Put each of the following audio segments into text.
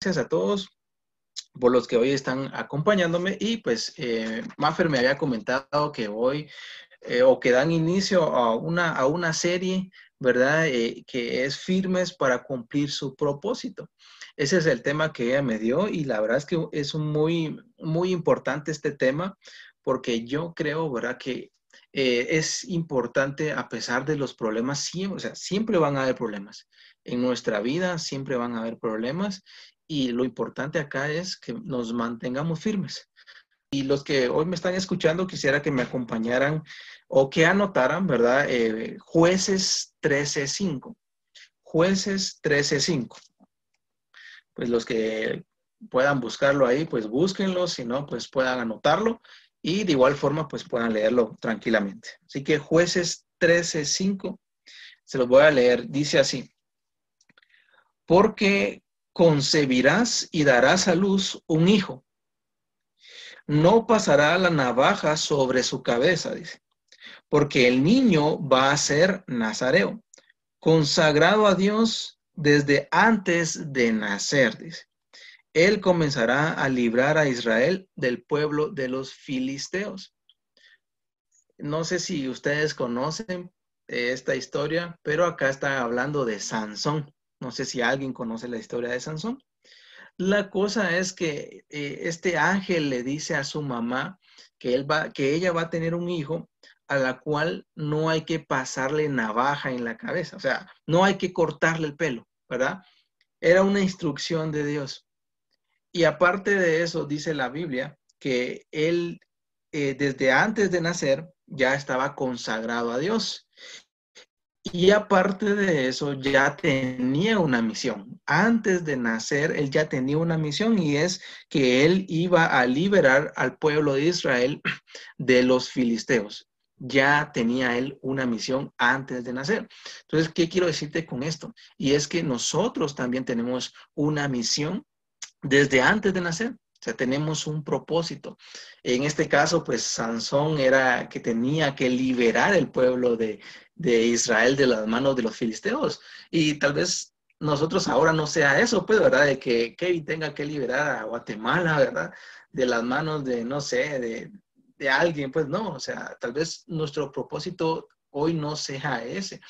gracias a todos por los que hoy están acompañándome y pues eh, Maffer me había comentado que hoy eh, o que dan inicio a una, a una serie, ¿verdad? Eh, que es firmes para cumplir su propósito. Ese es el tema que ella me dio y la verdad es que es muy, muy importante este tema porque yo creo, ¿verdad? Que es importante a pesar de los problemas, siempre, o sea, siempre van a haber problemas. En nuestra vida siempre van a haber problemas y lo importante acá es que nos mantengamos firmes. Y los que hoy me están escuchando, quisiera que me acompañaran o que anotaran, ¿verdad? Eh, jueces 13.5. Jueces 13.5. Pues los que puedan buscarlo ahí, pues búsquenlo, si no, pues puedan anotarlo y de igual forma, pues puedan leerlo tranquilamente. Así que jueces 13.5, se los voy a leer, dice así, porque concebirás y darás a luz un hijo. No pasará la navaja sobre su cabeza, dice, porque el niño va a ser nazareo, consagrado a Dios desde antes de nacer, dice. Él comenzará a librar a Israel del pueblo de los filisteos. No sé si ustedes conocen esta historia, pero acá está hablando de Sansón. No sé si alguien conoce la historia de Sansón. La cosa es que eh, este ángel le dice a su mamá que, él va, que ella va a tener un hijo a la cual no hay que pasarle navaja en la cabeza, o sea, no hay que cortarle el pelo, ¿verdad? Era una instrucción de Dios. Y aparte de eso, dice la Biblia que él eh, desde antes de nacer ya estaba consagrado a Dios. Y aparte de eso, ya tenía una misión. Antes de nacer, él ya tenía una misión y es que él iba a liberar al pueblo de Israel de los filisteos. Ya tenía él una misión antes de nacer. Entonces, ¿qué quiero decirte con esto? Y es que nosotros también tenemos una misión desde antes de nacer. O sea, tenemos un propósito. En este caso, pues Sansón era que tenía que liberar el pueblo de, de Israel de las manos de los filisteos. Y tal vez nosotros ahora no sea eso, pues, ¿verdad? De que Kevin tenga que liberar a Guatemala, ¿verdad? De las manos de, no sé, de, de alguien, pues no, o sea, tal vez nuestro propósito hoy no sea ese,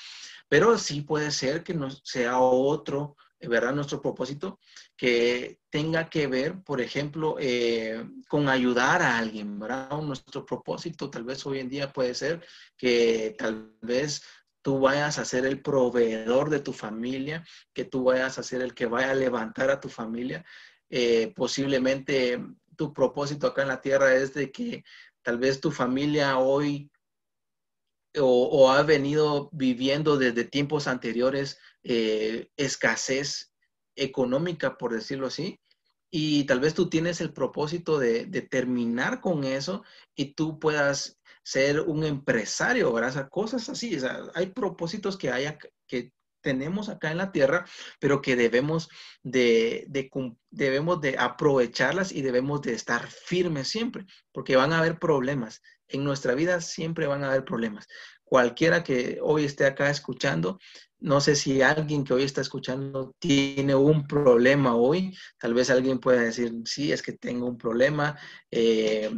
pero sí puede ser que no sea otro ¿verdad? Nuestro propósito que tenga que ver, por ejemplo, eh, con ayudar a alguien, ¿verdad? Nuestro propósito tal vez hoy en día puede ser que tal vez tú vayas a ser el proveedor de tu familia, que tú vayas a ser el que vaya a levantar a tu familia. Eh, posiblemente tu propósito acá en la tierra es de que tal vez tu familia hoy o, ha venido viviendo desde tiempos anteriores eh, escasez económica, por decirlo así, y tal vez tú tienes el propósito de, terminar con eso y tú puedas ser un empresario, ¿verdad? cosas así, hay propósitos que, haya, que tenemos acá en la tierra, pero que debemos de, debemos de aprovecharlas y debemos de estar firmes siempre, porque van a haber problemas. En nuestra vida siempre van a haber problemas. Cualquiera que hoy esté acá escuchando, no sé si alguien que hoy está escuchando tiene un problema hoy. Tal vez alguien pueda decir, sí, es que tengo un problema. Eh,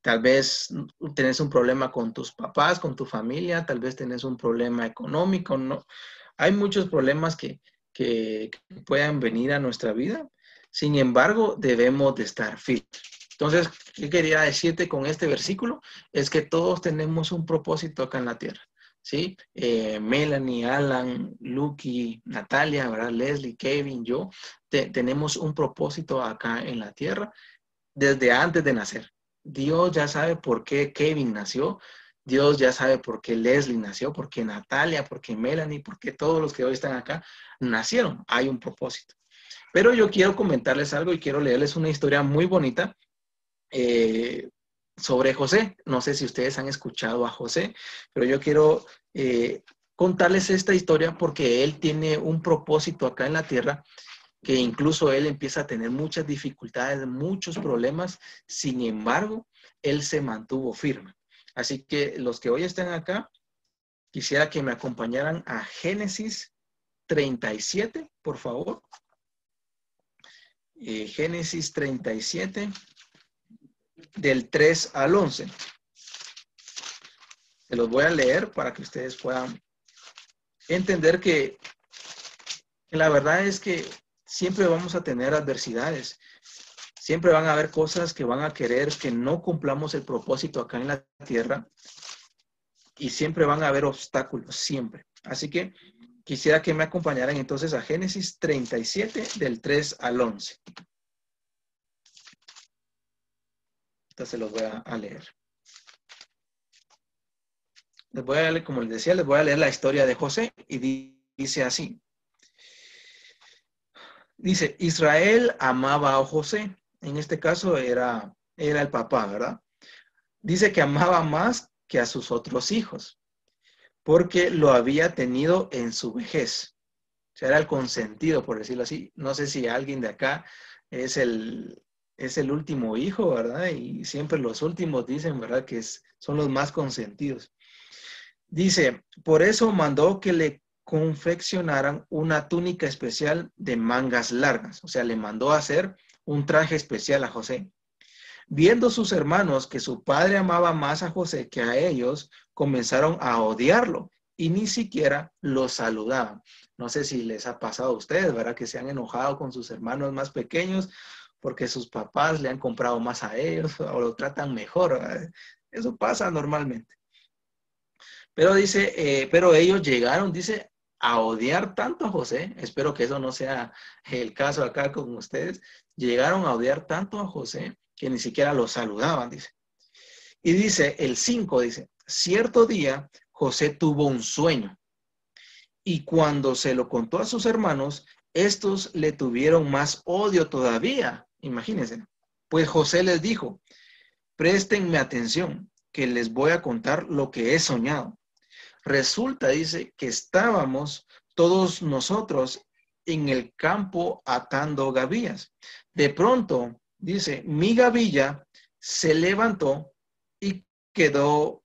tal vez tenés un problema con tus papás, con tu familia, tal vez tenés un problema económico, ¿no? Hay muchos problemas que, que, puedan venir a nuestra vida. Sin embargo, debemos de estar firmes. Entonces, ¿qué quería decirte con este versículo? Es que todos tenemos un propósito acá en la tierra. ¿sí? Eh, Melanie, Alan, Lucky, Natalia, ¿verdad? Leslie, Kevin, yo, tenemos un propósito acá en la tierra desde antes de nacer. Dios ya sabe por qué Kevin nació, Dios ya sabe por qué Leslie nació, por qué Natalia, por qué Melanie, por qué todos los que hoy están acá nacieron. Hay un propósito. Pero yo quiero comentarles algo y quiero leerles una historia muy bonita eh, sobre José. No sé si ustedes han escuchado a José, pero yo quiero eh, contarles esta historia porque él tiene un propósito acá en la tierra que incluso él empieza a tener muchas dificultades, muchos problemas. Sin embargo, él se mantuvo firme. Así que los que hoy están acá, quisiera que me acompañaran a Génesis 37, por favor. eh, Génesis 37, del 3 al 11. Se los voy a leer para que ustedes puedan entender que, la verdad es que siempre vamos a tener adversidades. Siempre van a haber cosas que van a querer que no cumplamos el propósito acá en la tierra. Y siempre van a haber obstáculos, siempre. Así que quisiera que me acompañaran entonces a Génesis 37 del 3 al 11. Se los voy a, leer. Les voy a leer, como les decía, les voy a leer la historia de José y dice así. Dice, Israel amaba a José. En este caso era, era el papá, ¿verdad? Dice que amaba más que a sus otros hijos porque lo había tenido en su vejez. O sea, era el consentido, por decirlo así. No sé si alguien de acá es el, es el último hijo, ¿verdad? Y siempre los últimos dicen, ¿verdad? Que son los más consentidos. Dice, por eso mandó que le confeccionaran una túnica especial de mangas largas. O sea, le mandó a hacer un traje especial a José. Viendo sus hermanos que su padre amaba más a José que a ellos, comenzaron a odiarlo y ni siquiera lo saludaban. No sé si les ha pasado a ustedes, ¿verdad? Que se han enojado con sus hermanos más pequeños porque sus papás le han comprado más a ellos o lo tratan mejor. Eso pasa normalmente. Pero dice, eh, pero ellos llegaron, dice, a odiar tanto a José. Espero que eso no sea el caso acá con ustedes. Llegaron a odiar tanto a José que ni siquiera lo saludaban, dice. Y dice, el 5 dice, cierto día José tuvo un sueño y cuando se lo contó a sus hermanos, estos le tuvieron más odio todavía. Imagínense. Pues José les dijo, préstenme atención, que les voy a contar lo que he soñado. Resulta, dice, que estábamos todos nosotros en el campo atando gavillas. De pronto dice, mi gavilla se levantó y quedó,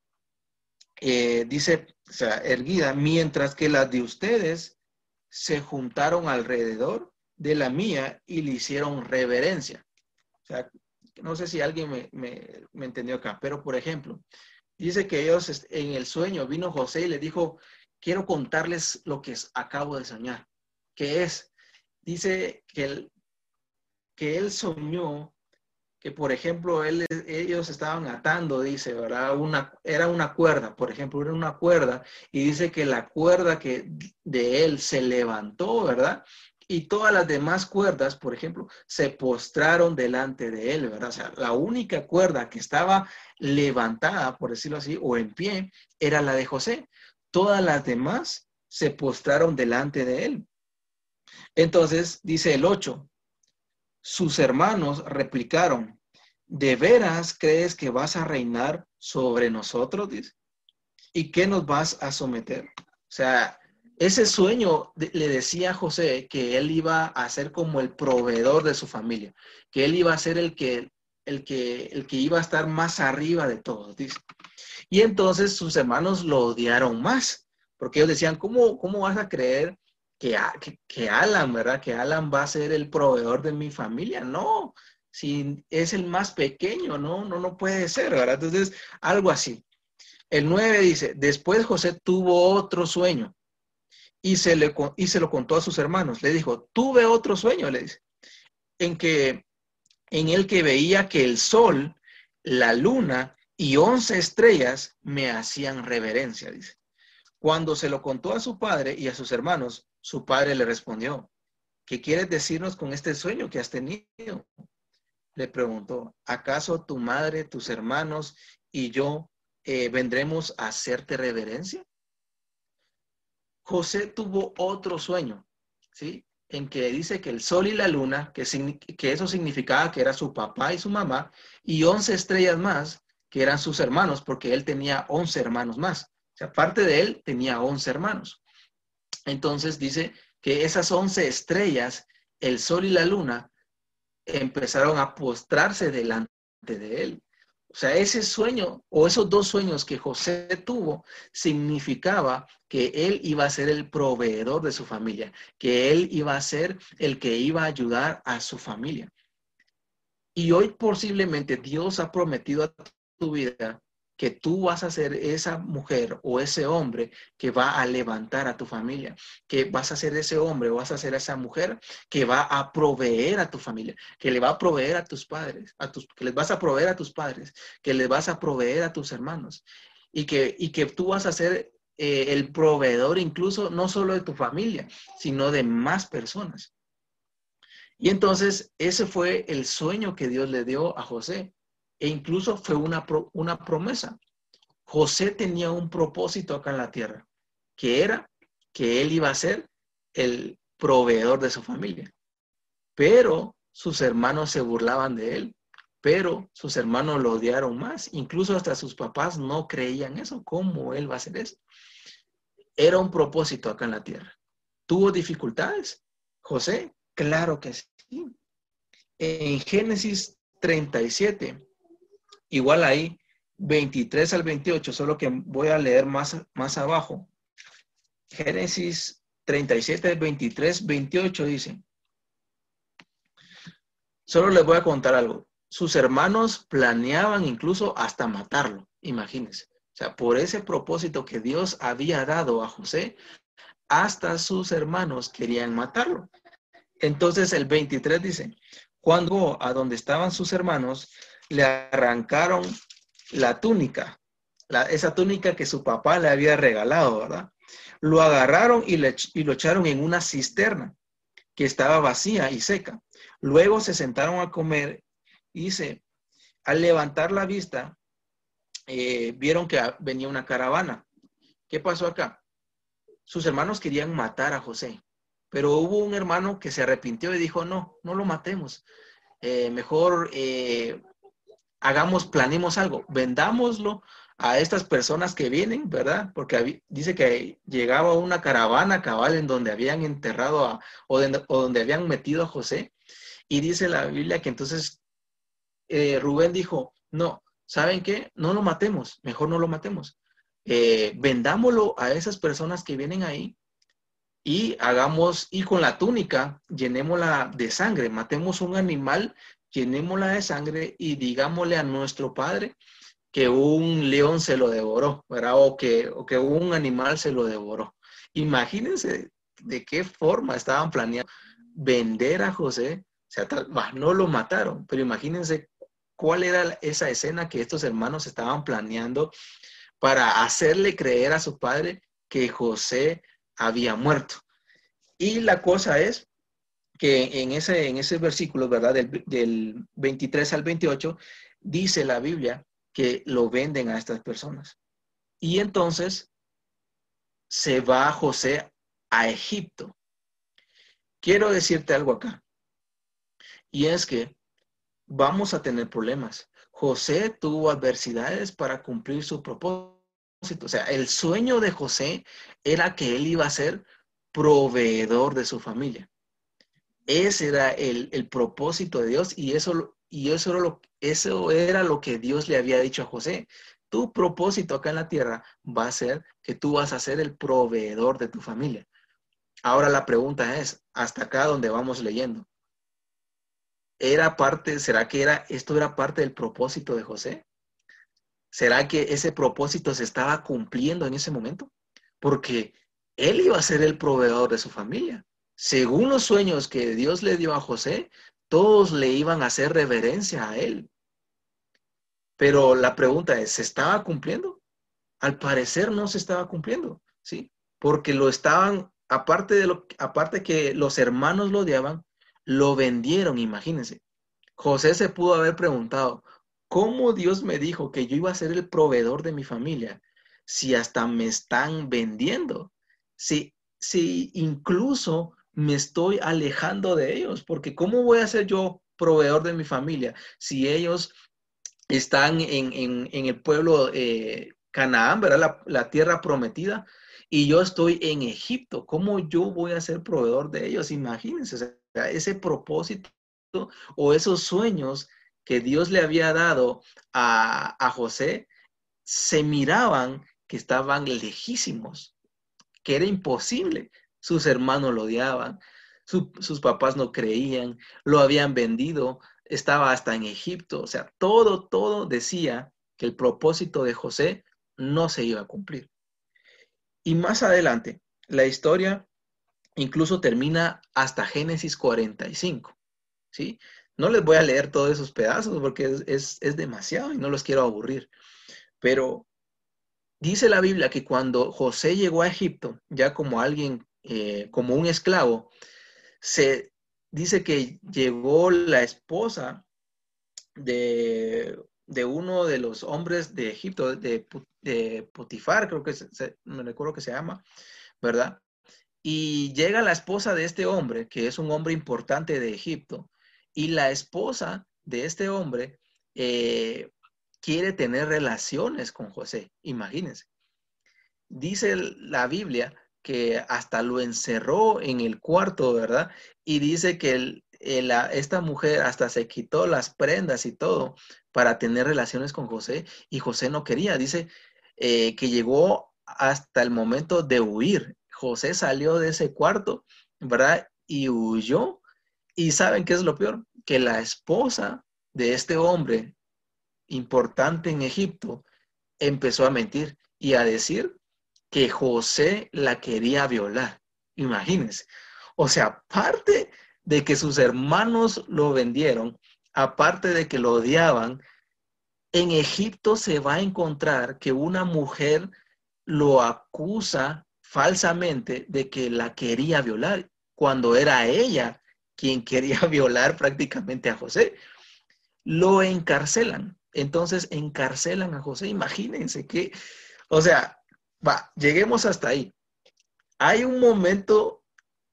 eh, dice, o sea, erguida, mientras que las de ustedes se juntaron alrededor de la mía y le hicieron reverencia. O sea, no sé si alguien me, me entendió acá, pero por ejemplo, dice que ellos en el sueño vino José y le dijo, quiero contarles lo que acabo de soñar. ¿Qué es? Dice que el, que él soñó que, por ejemplo, él, ellos estaban atando, dice, ¿verdad? Una, era una cuerda, por ejemplo, era una cuerda, y dice que la cuerda que de él se levantó, ¿verdad? Y todas las demás cuerdas, por ejemplo, se postraron delante de él, ¿verdad? O sea, la única cuerda que estaba levantada, por decirlo así, o en pie, era la de José. Todas las demás se postraron delante de él. Entonces, dice el 8, sus hermanos replicaron, ¿de veras crees que vas a reinar sobre nosotros? ¿Y qué nos vas a someter? O sea, ese sueño le decía a José que él iba a ser como el proveedor de su familia, que él iba a ser el que, el que, el que iba a estar más arriba de todos. Dice. Y entonces sus hermanos lo odiaron más, porque ellos decían, ¿cómo, cómo vas a creer que, que, Alan, ¿verdad? Que Alan va a ser el proveedor de mi familia. No, si es el más pequeño, no, no, no puede ser, ¿verdad? Entonces, algo así. El 9 dice, después José tuvo otro sueño y se, le, y se lo contó a sus hermanos. Le dijo, tuve otro sueño, le dice, en, que, en el que veía que el sol, la luna y once estrellas me hacían reverencia, dice. Cuando se lo contó a su padre y a sus hermanos, su padre le respondió, ¿qué quieres decirnos con este sueño que has tenido? Le preguntó, ¿acaso tu madre, tus hermanos y yo eh, vendremos a hacerte reverencia? José tuvo otro sueño, ¿sí? En que dice que el sol y la luna, que, eso significaba que era su papá y su mamá, y once estrellas más, que eran sus hermanos, porque él tenía once hermanos más. O sea, aparte de él, tenía once hermanos. Entonces dice que esas once estrellas, el sol y la luna, empezaron a postrarse delante de él. O sea, ese sueño o esos dos sueños que José tuvo significaba que él iba a ser el proveedor de su familia, que él iba a ser el que iba a ayudar a su familia. Y hoy posiblemente Dios ha prometido a tu vida que tú vas a ser esa mujer o ese hombre que va a levantar a tu familia, que vas a ser ese hombre o vas a ser esa mujer que va a proveer a tu familia, que le va a proveer a tus padres, a tus, que les vas a proveer a tus padres, que les vas a proveer a tus hermanos y que, y que tú vas a ser eh, el proveedor incluso no solo de tu familia, sino de más personas. Y entonces ese fue el sueño que Dios le dio a José e incluso fue una, una promesa. José tenía un propósito acá en la tierra, que era que él iba a ser el proveedor de su familia. Pero sus hermanos se burlaban de él, pero sus hermanos lo odiaron más. Incluso hasta sus papás no creían eso. ¿Cómo él va a hacer eso? Era un propósito acá en la tierra. ¿Tuvo dificultades? José, claro que sí. En Génesis 37, Igual ahí, 23 al 28, solo que voy a leer más, más abajo. Génesis 37, 23, 28 dice. Solo les voy a contar algo. Sus hermanos planeaban incluso hasta matarlo, imagínense. O sea, por ese propósito que Dios había dado a José, hasta sus hermanos querían matarlo. Entonces el 23 dice, cuando a donde estaban sus hermanos, le arrancaron la túnica, esa túnica que su papá le había regalado, ¿verdad? Lo agarraron y, lo echaron en una cisterna que estaba vacía y seca. Luego se sentaron a comer y se, al levantar la vista, eh, vieron que venía una caravana. ¿Qué pasó acá? Sus hermanos querían matar a José, pero hubo un hermano que se arrepintió y dijo, no, no lo matemos. Eh, mejor eh, hagamos, planemos algo, vendámoslo a estas personas que vienen, ¿verdad? Porque dice que llegaba una caravana cabal en donde habían enterrado a, o, donde habían metido a José. Y dice la Biblia que entonces eh, Rubén dijo, no, ¿saben qué? No lo matemos, mejor no lo matemos. Eh, vendámoslo a esas personas que vienen ahí y hagamos, y con la túnica, llenémosla de sangre, matemos un animal llenémosla de sangre y digámosle a nuestro Padre que un león se lo devoró, ¿verdad? O que, o que un animal se lo devoró. Imagínense de qué forma estaban planeando vender a José. O sea, no lo mataron, pero imagínense cuál era esa escena que estos hermanos estaban planeando para hacerle creer a su padre que José había muerto. Y la cosa es que en ese, en ese versículo, ¿verdad? Del, del 23 al 28, dice la Biblia que lo venden a estas personas. Y entonces se va José a Egipto. Quiero decirte algo acá. Y es que vamos a tener problemas. José tuvo adversidades para cumplir su propósito. O sea, el sueño de José era que él iba a ser proveedor de su familia. Ese era el, propósito de Dios y eso, y eso, era lo, eso era lo que Dios le había dicho a José. Tu propósito acá en la tierra va a ser que tú vas a ser el proveedor de tu familia. Ahora la pregunta es, hasta acá donde vamos leyendo, ¿era parte, será que era, esto era parte del propósito de José? ¿Será que ese propósito se estaba cumpliendo en ese momento? Porque él iba a ser el proveedor de su familia según los sueños que Dios le dio a José, todos le iban a hacer reverencia a él. Pero la pregunta es, ¿se estaba cumpliendo? Al parecer no se estaba cumpliendo, ¿sí? Porque lo estaban, aparte de lo, aparte que los hermanos lo odiaban, lo vendieron, imagínense. José se pudo haber preguntado, ¿cómo Dios me dijo que yo iba a ser el proveedor de mi familia si hasta me están vendiendo? Si, si incluso me estoy alejando de ellos, porque ¿cómo voy a ser yo proveedor de mi familia si ellos están en, el pueblo eh, Canaán, ¿verdad? La, tierra prometida, y yo estoy en Egipto. ¿Cómo yo voy a ser proveedor de ellos? Imagínense, ese propósito o esos sueños que Dios le había dado a, a José, se miraban que estaban lejísimos, que era imposible. Sus hermanos lo odiaban, sus papás no creían, lo habían vendido, estaba hasta en Egipto, o sea, todo, todo decía que el propósito de José no se iba a cumplir. Y más adelante, la historia incluso termina hasta Génesis 45, ¿sí? No les voy a leer todos esos pedazos porque es, demasiado y no los quiero aburrir, pero dice la Biblia que cuando José llegó a Egipto, ya como alguien, eh, como un esclavo, se dice que llegó la esposa de, uno de los hombres de Egipto, de, de Potifar, creo que se, me recuerdo que se llama, ¿verdad? Y llega la esposa de este hombre, que es un hombre importante de Egipto, y la esposa de este hombre eh, quiere tener relaciones con José, imagínense. Dice la Biblia que hasta lo encerró en el cuarto, ¿verdad? Y dice que esta mujer hasta se quitó las prendas y todo para tener relaciones con José y José no quería. Dice eh, que llegó hasta el momento de huir. José salió de ese cuarto, ¿verdad? Y huyó. Y saben qué es lo peor? Que la esposa de este hombre importante en Egipto empezó a mentir y a decir que José la quería violar. Imagínense. O sea, aparte de que sus hermanos lo vendieron, aparte de que lo odiaban, en Egipto se va a encontrar que una mujer lo acusa falsamente de que la quería violar, cuando era ella quien quería violar prácticamente a José. Lo encarcelan. Entonces encarcelan a José. Imagínense que, o sea, Va, lleguemos hasta ahí. ¿Hay un momento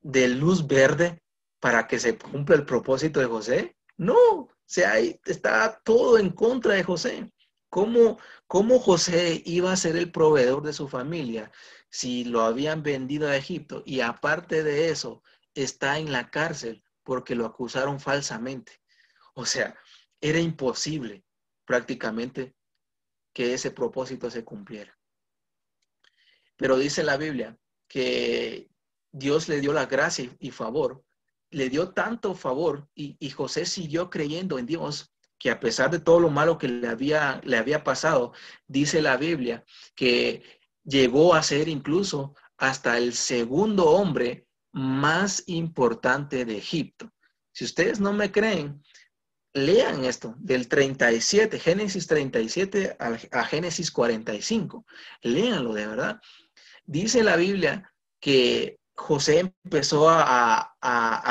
de luz verde para que se cumpla el propósito de José? No, o sea, está todo en contra de José. ¿Cómo, ¿Cómo José iba a ser el proveedor de su familia si lo habían vendido a Egipto y aparte de eso está en la cárcel porque lo acusaron falsamente? O sea, era imposible prácticamente que ese propósito se cumpliera. Pero dice la Biblia que Dios le dio la gracia y favor, le dio tanto favor y, José siguió creyendo en Dios que a pesar de todo lo malo que le había, le había pasado, dice la Biblia que llegó a ser incluso hasta el segundo hombre más importante de Egipto. Si ustedes no me creen, lean esto del 37, Génesis 37 a, a Génesis 45. Léanlo de verdad. Dice la Biblia que José empezó a,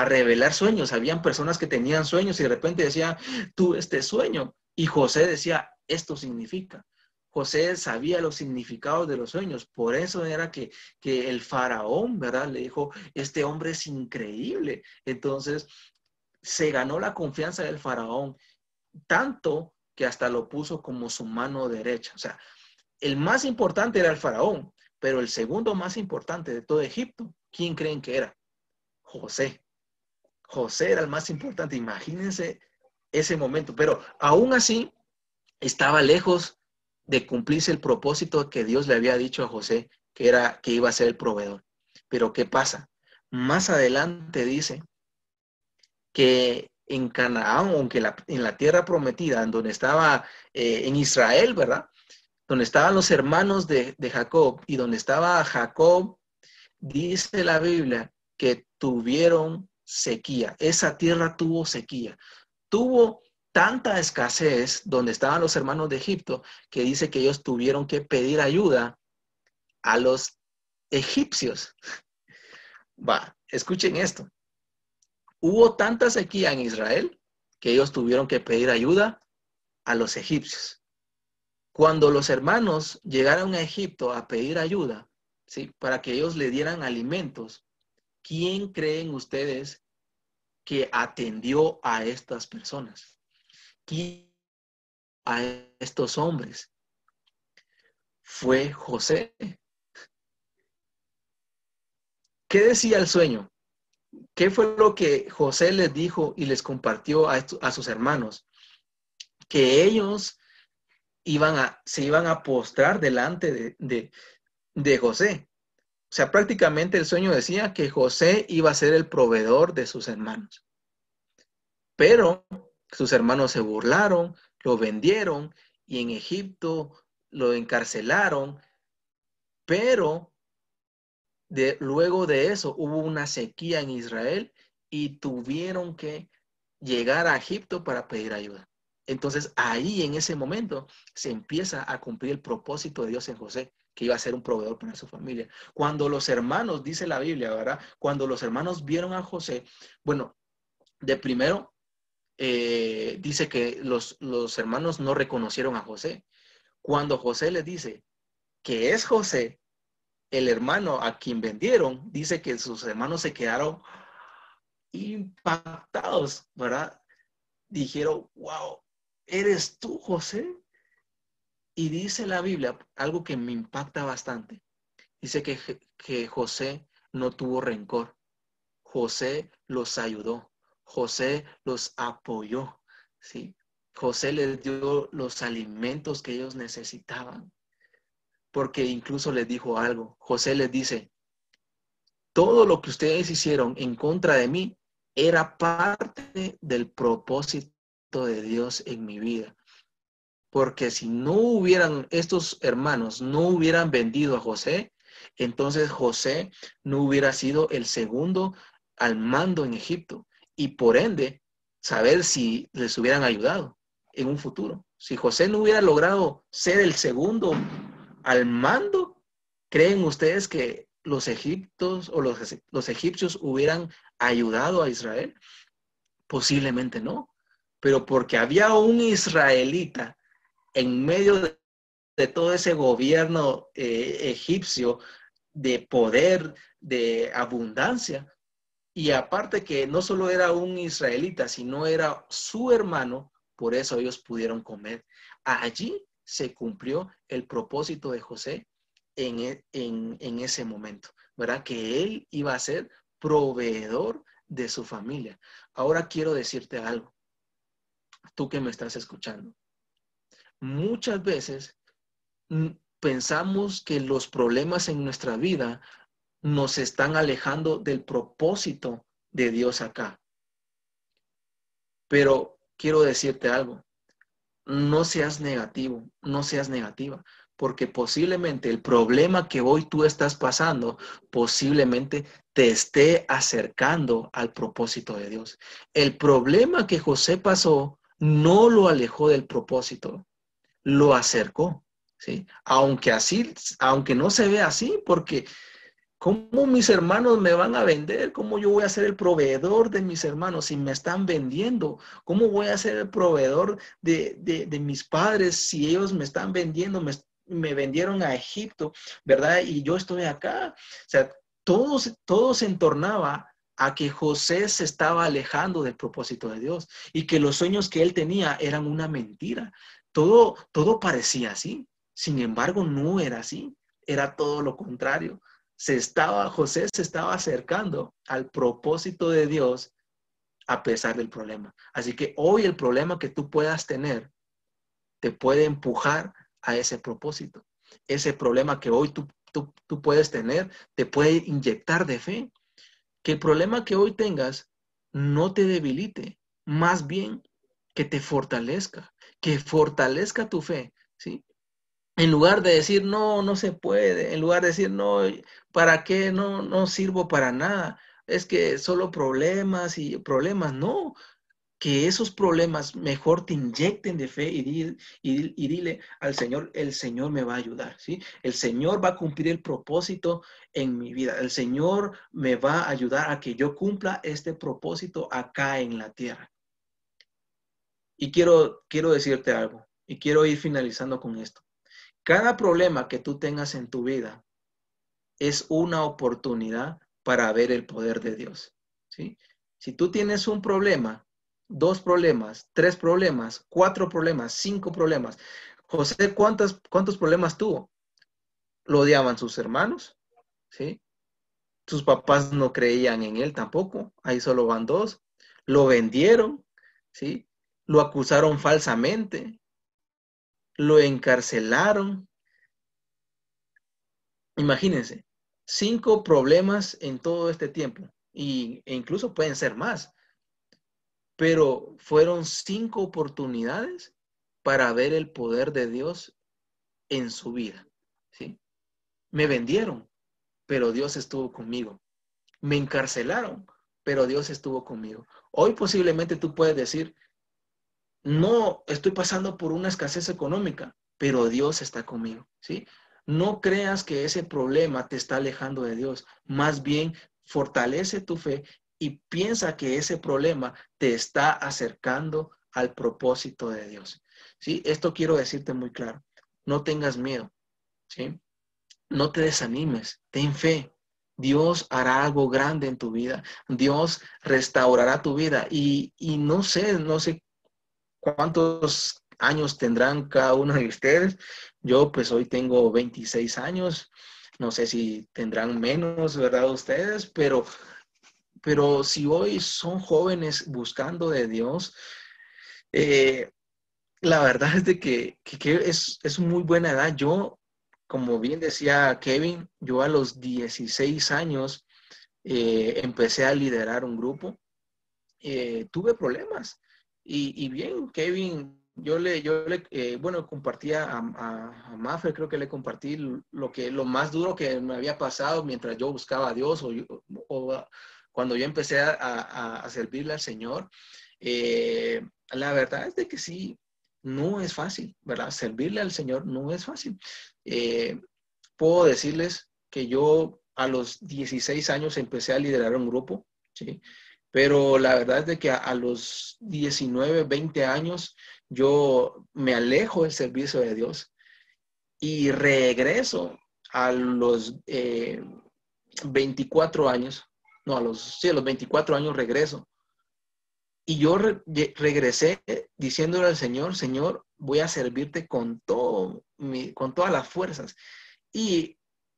revelar sueños. Habían personas que tenían sueños y de repente decían, tú este sueño. Y José decía, esto significa. José sabía los significados de los sueños. Por eso era que, que el faraón, ¿verdad? Le dijo, este hombre es increíble. Entonces, se ganó la confianza del faraón, tanto que hasta lo puso como su mano derecha. O sea, el más importante era el faraón, pero el segundo más importante de todo Egipto, ¿quién creen que era? José. José era el más importante. Imagínense ese momento. Pero aún así, estaba lejos de cumplirse el propósito que Dios le había dicho a José, que era que iba a ser el proveedor. Pero ¿qué pasa? Más adelante dice que en Canaán, aunque en la tierra prometida, en donde estaba eh, en Israel, ¿verdad? Donde estaban los hermanos de, Jacob y donde estaba Jacob, dice la Biblia que tuvieron sequía. Esa tierra tuvo sequía. Tuvo tanta escasez donde estaban los hermanos de Egipto que dice que ellos tuvieron que pedir ayuda a los egipcios. Va, escuchen esto. Hubo tanta sequía en Israel que ellos tuvieron que pedir ayuda a los egipcios. Cuando los hermanos llegaron a Egipto a pedir ayuda, ¿sí? Para que ellos le dieran alimentos, ¿quién creen ustedes que atendió a estas personas? ¿Quién a estos hombres? Fue José. ¿Qué decía el sueño? ¿Qué fue lo que José les dijo y les compartió a, a sus hermanos? que ellos iban a, se iban a postrar delante de, de, José. O sea, prácticamente el sueño decía que José iba a ser el proveedor de sus hermanos. Pero sus hermanos se burlaron, lo vendieron y en Egipto lo encarcelaron. Pero de, luego de eso hubo una sequía en Israel y tuvieron que llegar a Egipto para pedir ayuda. Entonces ahí en ese momento se empieza a cumplir el propósito de Dios en José, que iba a ser un proveedor para su familia. Cuando los hermanos, dice la Biblia, ¿verdad? Cuando los hermanos vieron a José, bueno, de primero eh, dice que los, los hermanos no reconocieron a José. Cuando José les dice que es José, el hermano a quien vendieron, dice que sus hermanos se quedaron impactados, ¿verdad? Dijeron, wow, ¿eres tú, José? Y dice la Biblia algo que me impacta bastante. Dice que, que José no tuvo rencor. José los ayudó. José los apoyó. ¿sí? José les dio los alimentos que ellos necesitaban. Porque incluso les dijo algo. José les dice, todo lo que ustedes hicieron en contra de mí era parte del propósito de Dios en mi vida. Porque si no hubieran, estos hermanos no hubieran vendido a José, entonces José no hubiera sido el segundo al mando en Egipto y por ende saber si les hubieran ayudado en un futuro. Si José no hubiera logrado ser el segundo al mando, ¿creen ustedes que los egiptos o los, los egipcios hubieran ayudado a Israel? Posiblemente no, pero porque había un israelita en medio de, todo ese gobierno eh, egipcio de poder, de abundancia, y aparte que no solo era un israelita, sino era su hermano, por eso ellos pudieron comer. Allí se cumplió el propósito de José en, e, en, en, ese momento, ¿verdad? Que él iba a ser proveedor de su familia. Ahora quiero decirte algo, tú que me estás escuchando muchas veces mm, pensamos que los problemas en nuestra vida nos están alejando del propósito de Dios acá. Pero quiero decirte algo, no seas negativo, no seas negativa, porque posiblemente el problema que hoy tú estás pasando, posiblemente te esté acercando al propósito de Dios. El problema que José pasó no lo alejó del propósito lo acercó, ¿sí? Aunque así, aunque no se ve así, porque ¿cómo mis hermanos me van a vender? ¿Cómo yo voy a ser el proveedor de mis hermanos si me están vendiendo? ¿Cómo voy a ser el proveedor de, de, mis padres si ellos me están vendiendo, me, me vendieron a Egipto, ¿verdad? Y yo estoy acá. O sea, todo, todo se entornaba a que José se estaba alejando del propósito de Dios y que los sueños que él tenía eran una mentira. Todo, todo parecía así. Sin embargo, no era así. Era todo lo contrario. Se estaba, José se estaba acercando al propósito de Dios a pesar del problema. Así que hoy el problema que tú puedas tener te puede empujar a ese propósito. Ese problema que hoy tú, tú, tú puedes tener te puede inyectar de fe. Que el problema que hoy tengas no te debilite, más bien que te fortalezca, que fortalezca tu fe, ¿sí? En lugar de decir, no, no se puede, en lugar de decir, no, ¿para qué? No, no sirvo para nada. Es que solo problemas y problemas, no. Que esos problemas mejor te inyecten de fe y, y, dile al Señor, el Señor me va a ayudar, ¿sí? El Señor va a cumplir el propósito en mi vida. El Señor me va a ayudar a que yo cumpla este propósito acá en la tierra. Y quiero, quiero decirte algo, y quiero ir finalizando con esto. Cada problema que tú tengas en tu vida es una oportunidad para ver el poder de Dios. ¿sí? Si tú tienes un problema, dos problemas, tres problemas, cuatro problemas, cinco problemas, José, ¿cuántos, cuántos problemas tuvo? Lo odiaban sus hermanos, ¿sí? Sus papás no creían en él tampoco, ahí solo van dos. Lo vendieron, ¿sí? lo acusaron falsamente, lo encarcelaron. Imagínense, cinco problemas en todo este tiempo y, e incluso pueden ser más, pero fueron cinco oportunidades para ver el poder de Dios en su vida. ¿sí? Me vendieron, pero Dios estuvo conmigo. Me encarcelaron, pero Dios estuvo conmigo. Hoy posiblemente tú puedes decir, no estoy pasando por una escasez económica, pero Dios está conmigo, ¿sí? No creas que ese problema te está alejando de Dios. Más bien, fortalece tu fe y piensa que ese problema te está acercando al propósito de Dios. ¿Sí? Esto quiero decirte muy claro. No tengas miedo, ¿sí? No te desanimes, ten fe. Dios hará algo grande en tu vida. Dios restaurará tu vida. Y, y no sé, no sé cuántos años tendrán cada uno de ustedes. Yo pues hoy tengo 26 años. No sé si tendrán menos, ¿verdad? Ustedes, pero, pero si hoy son jóvenes buscando de Dios, eh, la verdad es de que, es, es muy buena edad. Yo, como bien decía Kevin, yo a los 16 años eh, empecé a liderar un grupo. Eh, tuve problemas. Y, bien, Kevin, yo le, yo le eh, bueno, compartía a, a, Maffer, creo que le compartí lo, que, lo más duro que me había pasado mientras yo buscaba a Dios o, o cuando yo empecé a, servirle al Señor. la verdad es de que sí, no es fácil, ¿verdad? Servirle al Señor no es fácil. Eh, puedo decirles que yo a los 16 años empecé a liderar un grupo, ¿sí? Pero la verdad es de que a, los 19, 20 años yo me alejo del servicio de Dios y regreso a los 24 eh, años, no, a los, sí, a los 24 años regreso y yo regresé diciéndole al Señor, Señor, voy a servirte con todo, con todas las fuerzas. Y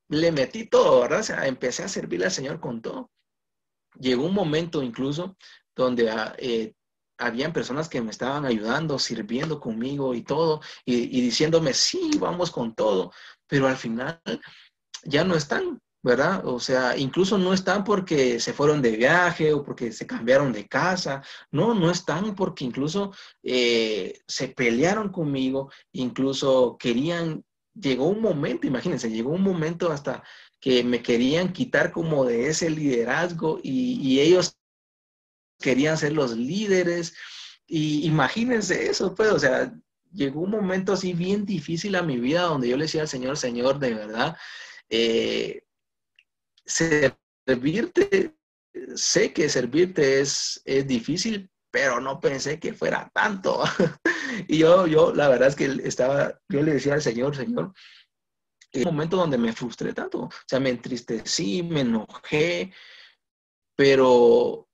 le metí todo, ¿verdad? O sea, empecé a servirle al Señor con todo. Llegó un momento incluso donde ah, eh, habían personas que me estaban ayudando, sirviendo conmigo y todo, y diciéndome, sí, vamos con todo, pero al final ya no están, ¿verdad? O sea, incluso no están porque se fueron de viaje o porque se cambiaron de casa, no, no están porque incluso eh, se pelearon conmigo, incluso querían, llegó un momento, imagínense, llegó un momento hasta que me querían quitar como de ese liderazgo y, ellos querían ser los líderes. Y imagínense eso, pues, o sea, llegó un momento así bien difícil a mi vida donde yo le decía al Señor, Señor, de verdad, eh, servirte, sé que servirte es, es difícil, pero no pensé que fuera tanto. y yo, yo, la verdad es que estaba, yo le decía al Señor, Señor, un momento donde me frustré tanto, o sea, me entristecí, me enojé, pero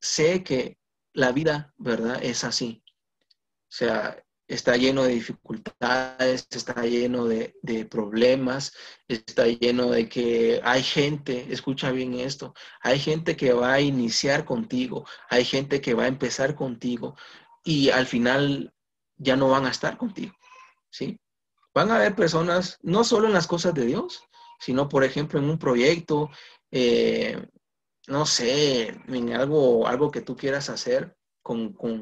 sé que la vida, ¿verdad? Es así. O sea, está lleno de dificultades, está lleno de, problemas, está lleno de que hay gente, escucha bien esto, hay gente que va a iniciar contigo, hay gente que va a empezar contigo y al final ya no van a estar contigo, ¿sí? Van a haber personas, no solo en las cosas de Dios, sino por ejemplo en un proyecto, eh, no sé, en algo, algo que tú quieras hacer,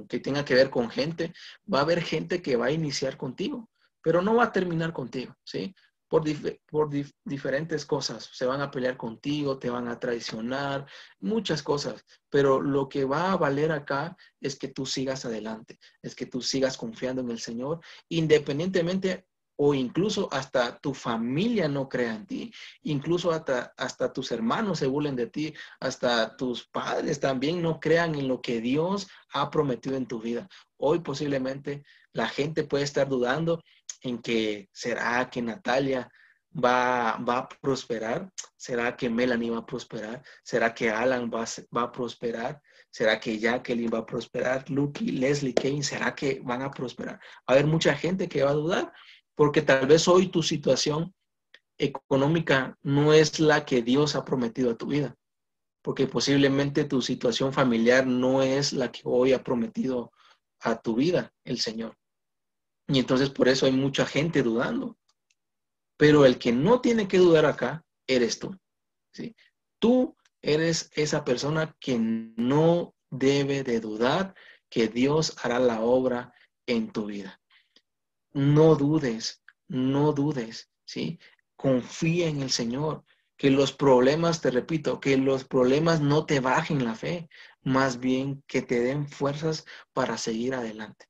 que tenga que ver con gente, va a haber gente que va a iniciar contigo, pero no va a terminar contigo, ¿sí? Por, por diferentes cosas. Se van a pelear contigo, te van a traicionar, muchas cosas. Pero lo que va a valer acá es que tú sigas adelante, es que tú sigas confiando en el Señor, independientemente o incluso hasta tu familia no crea en ti, incluso hasta, hasta tus hermanos se burlen de ti, hasta tus padres también no crean en lo que Dios ha prometido en tu vida. Hoy posiblemente la gente puede estar dudando en que será que Natalia va, va a prosperar, será que Melanie va a prosperar, será que Alan va, va a prosperar, será que Jacqueline va a prosperar, Lucky, Leslie, Kane, será que van a prosperar. Va a haber mucha gente que va a dudar porque tal vez hoy tu situación económica no es la que Dios ha prometido a tu vida, porque posiblemente tu situación familiar no es la que hoy ha prometido a tu vida el Señor. Y entonces por eso hay mucha gente dudando. Pero el que no tiene que dudar acá eres tú. ¿sí? Tú eres esa persona que no debe de dudar que Dios hará la obra en tu vida. No dudes, no dudes, ¿sí? Confía en el Señor. Que los problemas, te repito, que los problemas no te bajen la fe, más bien que te den fuerzas para seguir adelante.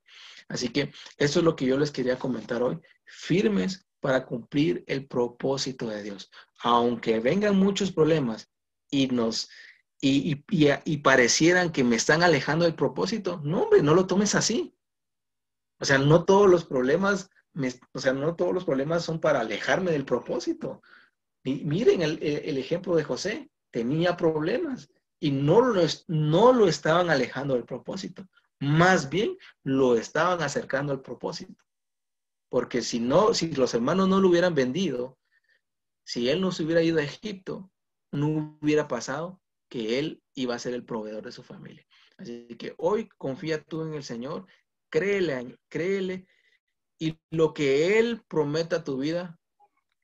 Así que eso es lo que yo les quería comentar hoy. Firmes para cumplir el propósito de Dios. Aunque vengan muchos problemas y nos y, y, parecieran que me están alejando del propósito, no, hombre, no lo tomes así. O sea, no todos los problemas, o sea, no todos los problemas son para alejarme del propósito. Y miren el, el ejemplo de José, tenía problemas y no lo, no lo estaban alejando del propósito, más bien lo estaban acercando al propósito. Porque si no, si los hermanos no lo hubieran vendido, si él no se hubiera ido a Egipto, no hubiera pasado que él iba a ser el proveedor de su familia. Así que hoy confía tú en el Señor, créele, créele, y lo que Él prometa a tu vida,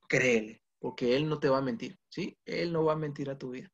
créele, porque Él no te va a mentir, ¿sí? Él no va a mentir a tu vida.